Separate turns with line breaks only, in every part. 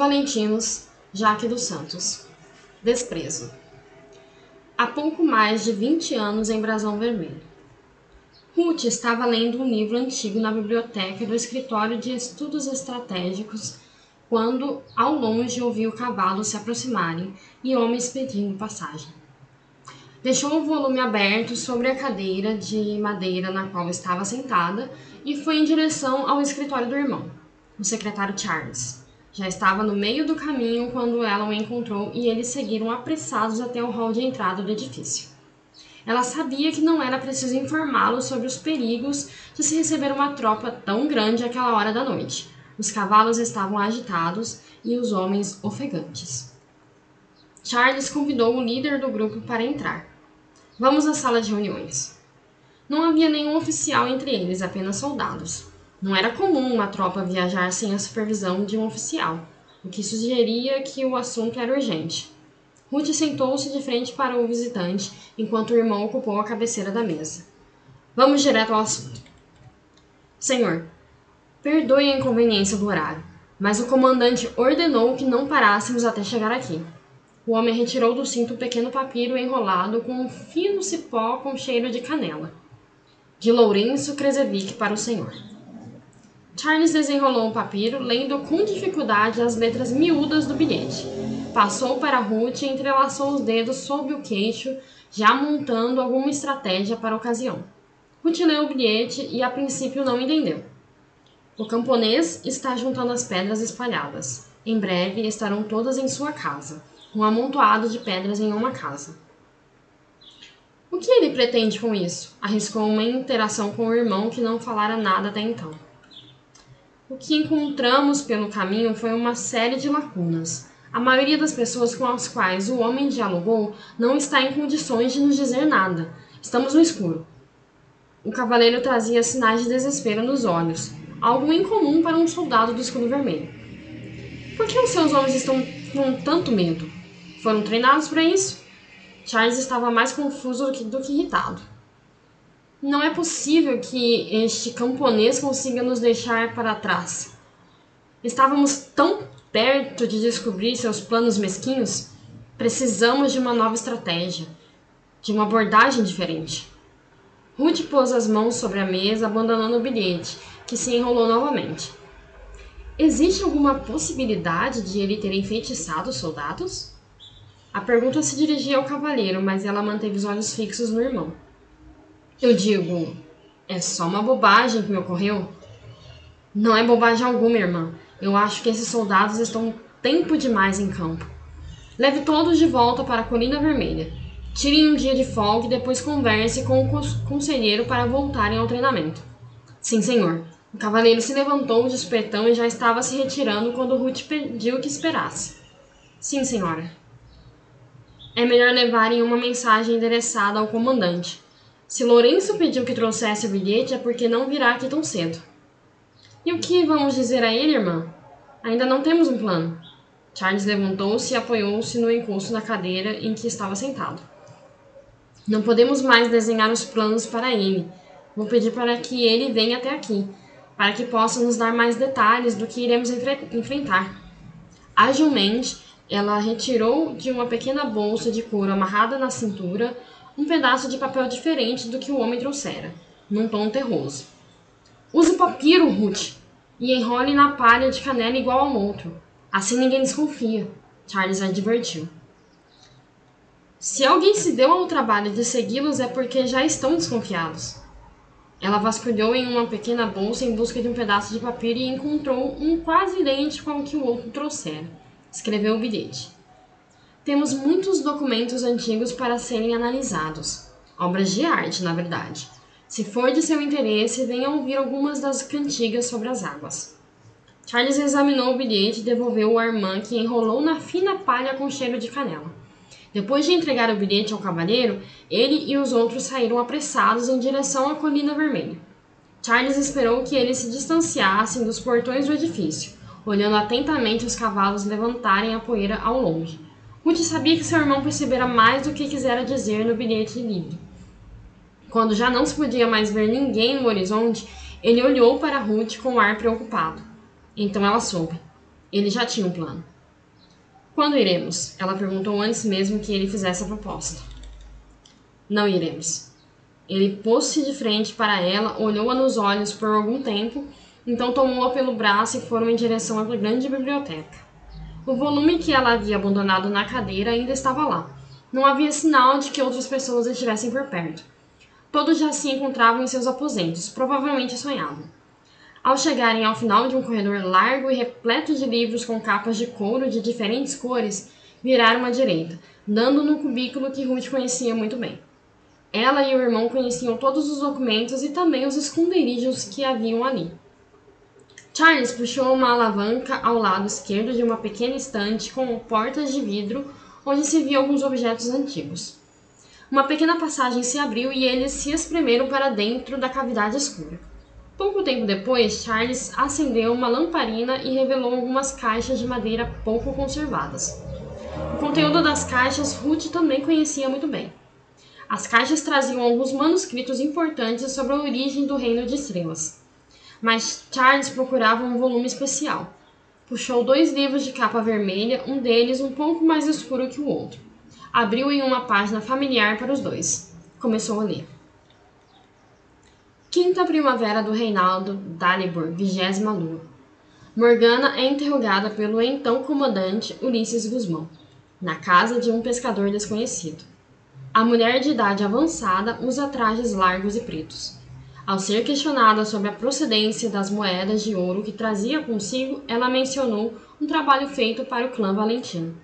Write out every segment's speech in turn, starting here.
Valentinos, Jaque dos Santos. Desprezo. Há pouco mais de 20 anos em Brasão Vermelho. Ruth estava lendo um livro antigo na biblioteca do escritório de estudos estratégicos quando, ao longe, ouviu cavalos se aproximarem e homens pedindo passagem. Deixou o volume aberto sobre a cadeira de madeira na qual estava sentada e foi em direção ao escritório do irmão, o secretário Charles. Já estava no meio do caminho quando ela o encontrou e eles seguiram apressados até o hall de entrada do edifício. Ela sabia que não era preciso informá-lo sobre os perigos de se receber uma tropa tão grande àquela hora da noite. Os cavalos estavam agitados e os homens ofegantes. Charles convidou o líder do grupo para entrar. Vamos à sala de reuniões. Não havia nenhum oficial entre eles, apenas soldados. Não era comum uma tropa viajar sem a supervisão de um oficial, o que sugeria que o assunto era urgente. Ruth sentou-se de frente para o visitante, enquanto o irmão ocupou a cabeceira da mesa. Vamos direto ao assunto. Senhor, perdoe a inconveniência do horário, mas o comandante ordenou que não parássemos até chegar aqui. O homem retirou do cinto um pequeno papiro enrolado com um fino cipó com cheiro de canela. De Lourenço Krezevic para o senhor. Charles desenrolou um papiro, lendo com dificuldade as letras miúdas do bilhete. Passou para Ruth e entrelaçou os dedos sob o queixo, já montando alguma estratégia para a ocasião. Ruth leu o bilhete e a princípio não entendeu. O camponês está juntando as pedras espalhadas. Em breve estarão todas em sua casa. Um amontoado de pedras em uma casa. O que ele pretende com isso? Arriscou uma interação com o irmão que não falara nada até então. O que encontramos pelo caminho foi uma série de lacunas. A maioria das pessoas com as quais o homem dialogou não está em condições de nos dizer nada. Estamos no escuro. O cavaleiro trazia sinais de desespero nos olhos, algo incomum para um soldado do escudo vermelho. Por que os seus homens estão com tanto medo? Foram treinados para isso? Charles estava mais confuso do que, do que irritado. Não é possível que este camponês consiga nos deixar para trás. Estávamos tão perto de descobrir seus planos mesquinhos. Precisamos de uma nova estratégia, de uma abordagem diferente. Ruth pôs as mãos sobre a mesa, abandonando o bilhete, que se enrolou novamente. Existe alguma possibilidade de ele ter enfeitiçado os soldados? A pergunta se dirigia ao cavaleiro, mas ela manteve os olhos fixos no irmão. Eu digo, é só uma bobagem que me ocorreu? Não é bobagem alguma, irmã. Eu acho que esses soldados estão tempo demais em campo. Leve todos de volta para a Colina Vermelha. Tirem um dia de folga e depois converse com o conselheiro para voltarem ao treinamento. Sim, senhor. O cavaleiro se levantou de espetão e já estava se retirando quando Ruth pediu que esperasse. Sim, senhora. É melhor levarem uma mensagem endereçada ao comandante. Se Lourenço pediu que trouxesse o bilhete, é porque não virá aqui tão cedo. E o que vamos dizer a ele, irmã? Ainda não temos um plano. Charles levantou-se e apoiou-se no encosto da cadeira em que estava sentado. Não podemos mais desenhar os planos para ele. Vou pedir para que ele venha até aqui, para que possa nos dar mais detalhes do que iremos enfrentar. Agilmente, ela retirou de uma pequena bolsa de couro amarrada na cintura um pedaço de papel diferente do que o homem trouxera, num tom terroso. Use o papiro, Ruth, e enrole na palha de canela igual ao outro. Assim ninguém desconfia, Charles advertiu. Se alguém se deu ao trabalho de segui-los é porque já estão desconfiados. Ela vasculhou em uma pequena bolsa em busca de um pedaço de papiro e encontrou um quase idêntico ao que o outro trouxera. Escreveu o bilhete. Temos muitos documentos antigos para serem analisados. Obras de arte, na verdade. Se for de seu interesse, venha ouvir algumas das cantigas sobre as águas. Charles examinou o bilhete e devolveu o Armand, que enrolou na fina palha com cheiro de canela. Depois de entregar o bilhete ao cavaleiro, ele e os outros saíram apressados em direção à Colina Vermelha. Charles esperou que eles se distanciassem dos portões do edifício, olhando atentamente os cavalos levantarem a poeira ao longe. Ruth sabia que seu irmão percebera mais do que quisera dizer no bilhete livre. Quando já não se podia mais ver ninguém no horizonte, ele olhou para Ruth com um ar preocupado. Então ela soube. Ele já tinha um plano. Quando iremos? Ela perguntou antes mesmo que ele fizesse a proposta. Não iremos. Ele pôs-se de frente para ela, olhou-a nos olhos por algum tempo, então tomou-a pelo braço e foram em direção à grande biblioteca. O volume que ela havia abandonado na cadeira ainda estava lá. Não havia sinal de que outras pessoas estivessem por perto. Todos já se encontravam em seus aposentos, provavelmente sonhavam. Ao chegarem ao final de um corredor largo e repleto de livros com capas de couro de diferentes cores, viraram à direita, dando no cubículo que Ruth conhecia muito bem. Ela e o irmão conheciam todos os documentos e também os esconderijos que haviam ali. Charles puxou uma alavanca ao lado esquerdo de uma pequena estante com portas de vidro onde se viam alguns objetos antigos. Uma pequena passagem se abriu e eles se espremeram para dentro da cavidade escura. Pouco tempo depois, Charles acendeu uma lamparina e revelou algumas caixas de madeira pouco conservadas. O conteúdo das caixas Ruth também conhecia muito bem. As caixas traziam alguns manuscritos importantes sobre a origem do Reino de Estrelas. Mas Charles procurava um volume especial. Puxou dois livros de capa vermelha, um deles um pouco mais escuro que o outro. Abriu em uma página familiar para os dois. Começou a ler. Quinta primavera do Reinaldo Dalibor, vigésima lua. Morgana é interrogada pelo então comandante Ulisses Guzmão, na casa de um pescador desconhecido. A mulher de idade avançada usa trajes largos e pretos. Ao ser questionada sobre a procedência das moedas de ouro que trazia consigo, ela mencionou um trabalho feito para o clã Valentino.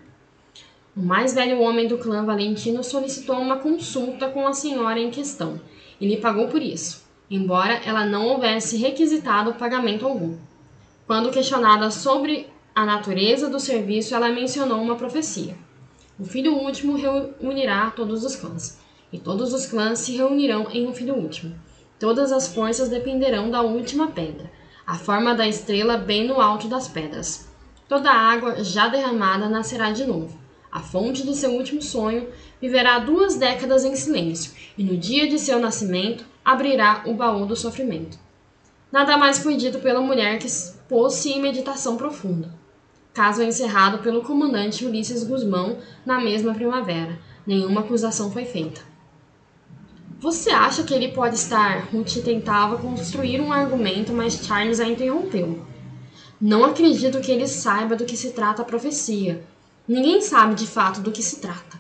O mais velho homem do clã Valentino solicitou uma consulta com a senhora em questão e lhe pagou por isso embora ela não houvesse requisitado pagamento algum. Quando questionada sobre a natureza do serviço, ela mencionou uma profecia. O filho último reunirá todos os clãs, e todos os clãs se reunirão em um filho último. Todas as forças dependerão da última pedra, a forma da estrela bem no alto das pedras. Toda a água já derramada nascerá de novo. A fonte de seu último sonho viverá duas décadas em silêncio, e no dia de seu nascimento abrirá o baú do sofrimento. Nada mais foi dito pela mulher que pôs-se em meditação profunda. Caso encerrado pelo comandante Ulisses Guzmão na mesma primavera. Nenhuma acusação foi feita. Você acha que ele pode estar? Ruth tentava construir um argumento, mas Charles a interrompeu. Não acredito que ele saiba do que se trata a profecia. Ninguém sabe de fato do que se trata.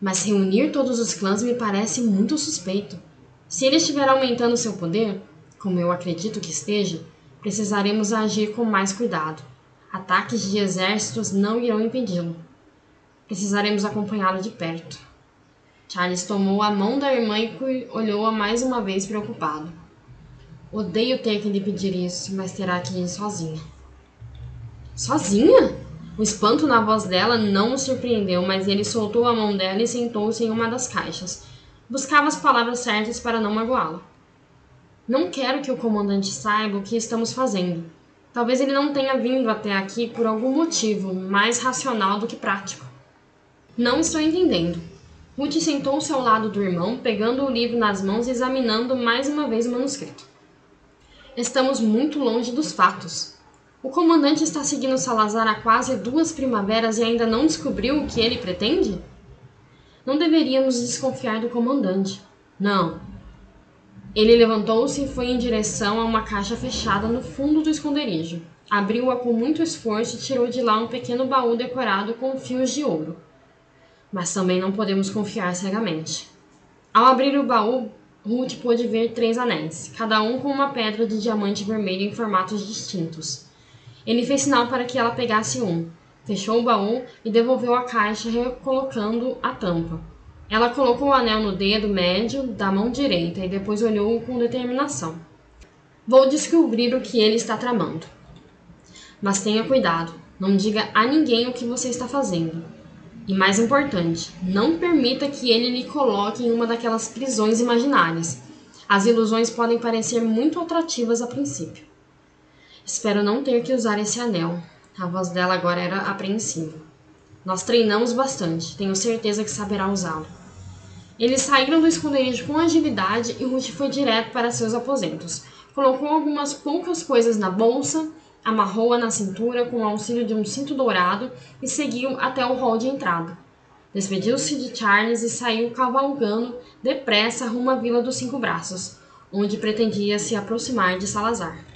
Mas reunir todos os clãs me parece muito suspeito. Se ele estiver aumentando seu poder, como eu acredito que esteja, precisaremos agir com mais cuidado. Ataques de exércitos não irão impedi-lo. Precisaremos acompanhá-lo de perto. Charles tomou a mão da irmã e olhou-a mais uma vez preocupado. Odeio ter que lhe pedir isso, mas terá que ir sozinha. Sozinha? O espanto na voz dela não o surpreendeu, mas ele soltou a mão dela e sentou-se em uma das caixas, Buscava as palavras certas para não magoá-la. Não quero que o comandante saiba o que estamos fazendo. Talvez ele não tenha vindo até aqui por algum motivo mais racional do que prático. Não estou entendendo. Ruth sentou-se ao lado do irmão, pegando o livro nas mãos e examinando mais uma vez o manuscrito. Estamos muito longe dos fatos. O comandante está seguindo Salazar há quase duas primaveras e ainda não descobriu o que ele pretende? Não deveríamos desconfiar do comandante. Não. Ele levantou-se e foi em direção a uma caixa fechada no fundo do esconderijo. Abriu-a com muito esforço e tirou de lá um pequeno baú decorado com fios de ouro. Mas também não podemos confiar cegamente. Ao abrir o baú, Ruth pôde ver três anéis, cada um com uma pedra de diamante vermelho em formatos distintos. Ele fez sinal para que ela pegasse um, fechou o baú e devolveu a caixa, recolocando a tampa. Ela colocou o anel no dedo médio da mão direita e depois olhou com determinação. Vou descobrir o que ele está tramando. Mas tenha cuidado, não diga a ninguém o que você está fazendo. E mais importante, não permita que ele lhe coloque em uma daquelas prisões imaginárias. As ilusões podem parecer muito atrativas a princípio. Espero não ter que usar esse anel, a voz dela agora era apreensiva. Nós treinamos bastante, tenho certeza que saberá usá-lo. Eles saíram do esconderijo com agilidade e Ruth foi direto para seus aposentos. Colocou algumas poucas coisas na bolsa, amarrou-a na cintura com o auxílio de um cinto dourado e seguiu até o hall de entrada. Despediu-se de Charles e saiu cavalgando depressa rumo à Vila dos Cinco Braços, onde pretendia se aproximar de Salazar.